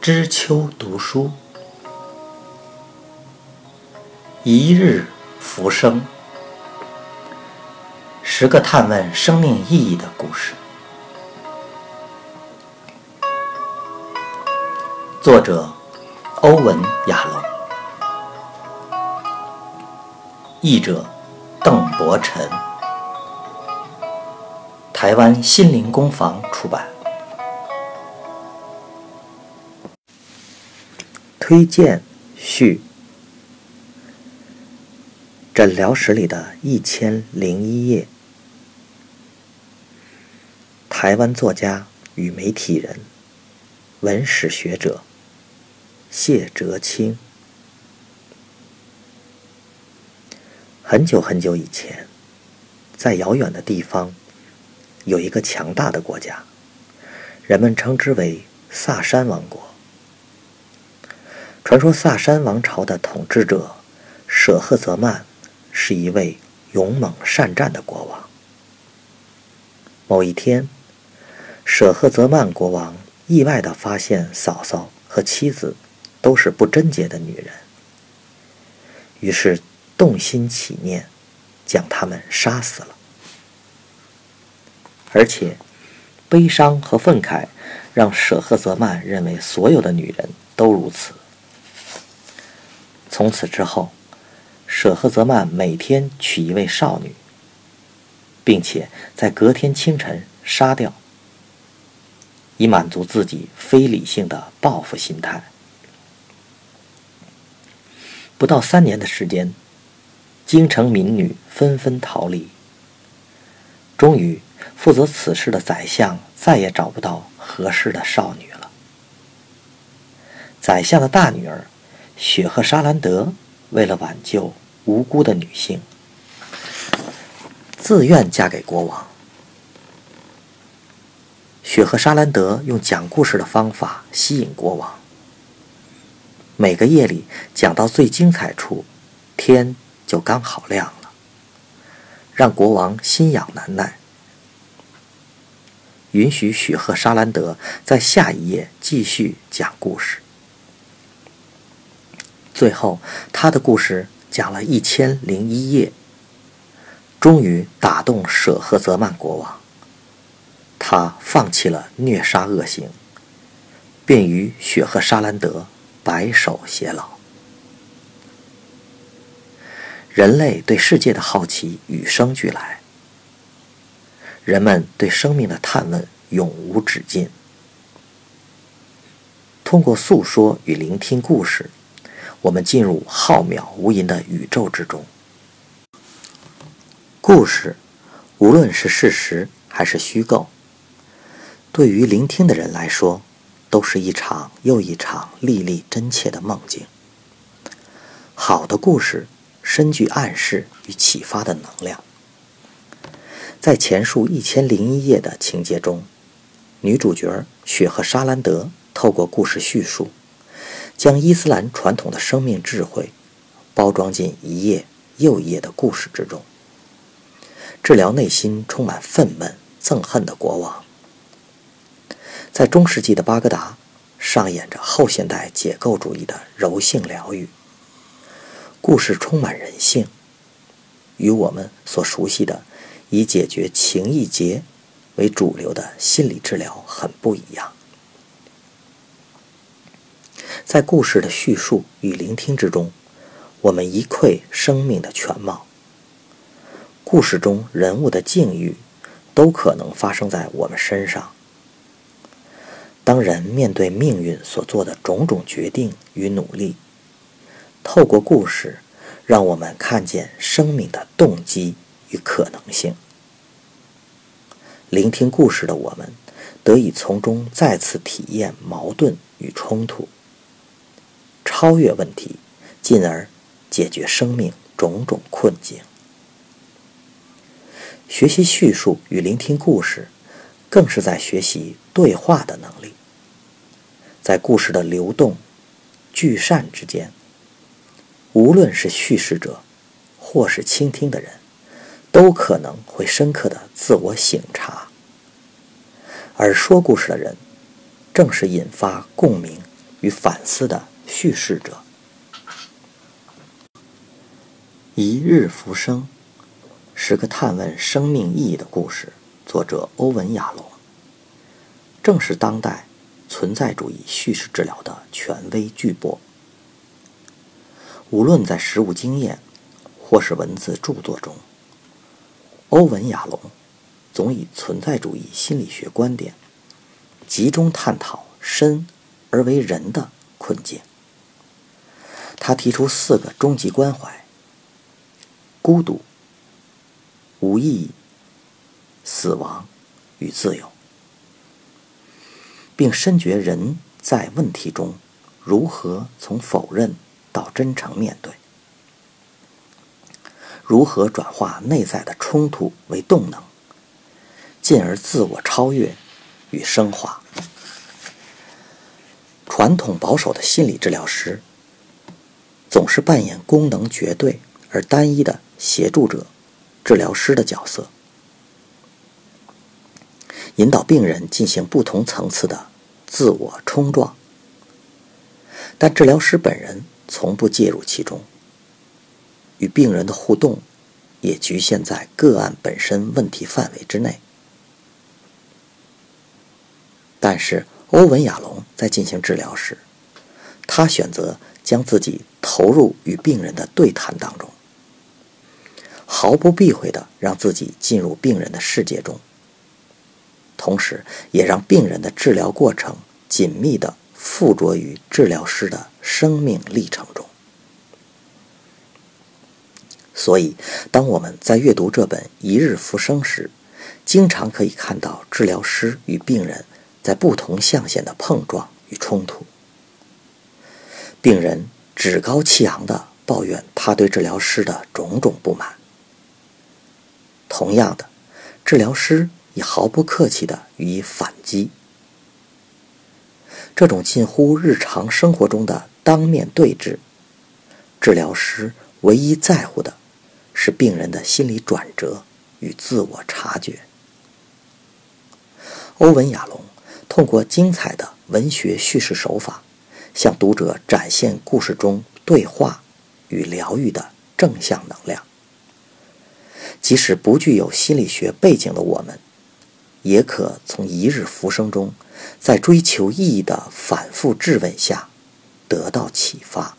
知秋读书，一日浮生，十个探问生命意义的故事。作者：欧文·亚龙，译者：邓伯辰，台湾心灵工坊出版。推荐序：诊疗室里的一千零一夜。台湾作家与媒体人、文史学者谢哲青。很久很久以前，在遥远的地方，有一个强大的国家，人们称之为萨珊王国。传说萨珊王朝的统治者舍赫泽曼是一位勇猛善战的国王。某一天，舍赫泽曼国王意外地发现嫂嫂和妻子都是不贞洁的女人，于是动心起念，将她们杀死了。而且，悲伤和愤慨让舍赫泽曼认为所有的女人都如此。从此之后，舍赫泽曼每天娶一位少女，并且在隔天清晨杀掉，以满足自己非理性的报复心态。不到三年的时间，京城民女纷纷逃离。终于，负责此事的宰相再也找不到合适的少女了。宰相的大女儿。雪和沙兰德为了挽救无辜的女性，自愿嫁给国王。雪和沙兰德用讲故事的方法吸引国王。每个夜里讲到最精彩处，天就刚好亮了，让国王心痒难耐，允许雪和沙兰德在下一页继续讲故事。最后，他的故事讲了一千零一夜，终于打动舍赫泽曼国王。他放弃了虐杀恶行，并与雪赫沙兰德白首偕老。人类对世界的好奇与生俱来，人们对生命的探问永无止境。通过诉说与聆听故事。我们进入浩渺无垠的宇宙之中。故事，无论是事实还是虚构，对于聆听的人来说，都是一场又一场历历真切的梦境。好的故事，深具暗示与启发的能量。在前述一千零一夜的情节中，女主角雪和沙兰德透过故事叙述。将伊斯兰传统的生命智慧包装进一页又一页的故事之中，治疗内心充满愤懑、憎恨的国王。在中世纪的巴格达，上演着后现代解构主义的柔性疗愈。故事充满人性，与我们所熟悉的以解决情意结为主流的心理治疗很不一样。在故事的叙述与聆听之中，我们一窥生命的全貌。故事中人物的境遇，都可能发生在我们身上。当人面对命运所做的种种决定与努力，透过故事，让我们看见生命的动机与可能性。聆听故事的我们，得以从中再次体验矛盾与冲突。超越问题，进而解决生命种种困境。学习叙述与聆听故事，更是在学习对话的能力。在故事的流动、聚散之间，无论是叙事者，或是倾听的人，都可能会深刻的自我省察。而说故事的人，正是引发共鸣。与反思的叙事者。一日浮生是个探问生命意义的故事，作者欧文·亚龙，正是当代存在主义叙事治疗的权威巨擘。无论在实物经验，或是文字著作中，欧文·亚龙总以存在主义心理学观点，集中探讨身而为人的困境。他提出四个终极关怀。孤独、无意义、死亡与自由，并深觉人在问题中如何从否认到真诚面对，如何转化内在的冲突为动能，进而自我超越与升华。传统保守的心理治疗师总是扮演功能绝对而单一的。协助者、治疗师的角色，引导病人进行不同层次的自我冲撞，但治疗师本人从不介入其中，与病人的互动也局限在个案本身问题范围之内。但是，欧文·亚龙在进行治疗时，他选择将自己投入与病人的对谈当中。毫不避讳地让自己进入病人的世界中，同时也让病人的治疗过程紧密地附着于治疗师的生命历程中。所以，当我们在阅读这本《一日浮生》时，经常可以看到治疗师与病人在不同象限的碰撞与冲突。病人趾高气扬地抱怨他对治疗师的种种不满。同样的，治疗师也毫不客气地予以反击。这种近乎日常生活中的当面对质，治疗师唯一在乎的是病人的心理转折与自我察觉。欧文·亚龙通过精彩的文学叙事手法，向读者展现故事中对话与疗愈的正向能量。即使不具有心理学背景的我们，也可从一日浮生中，在追求意义的反复质问下，得到启发。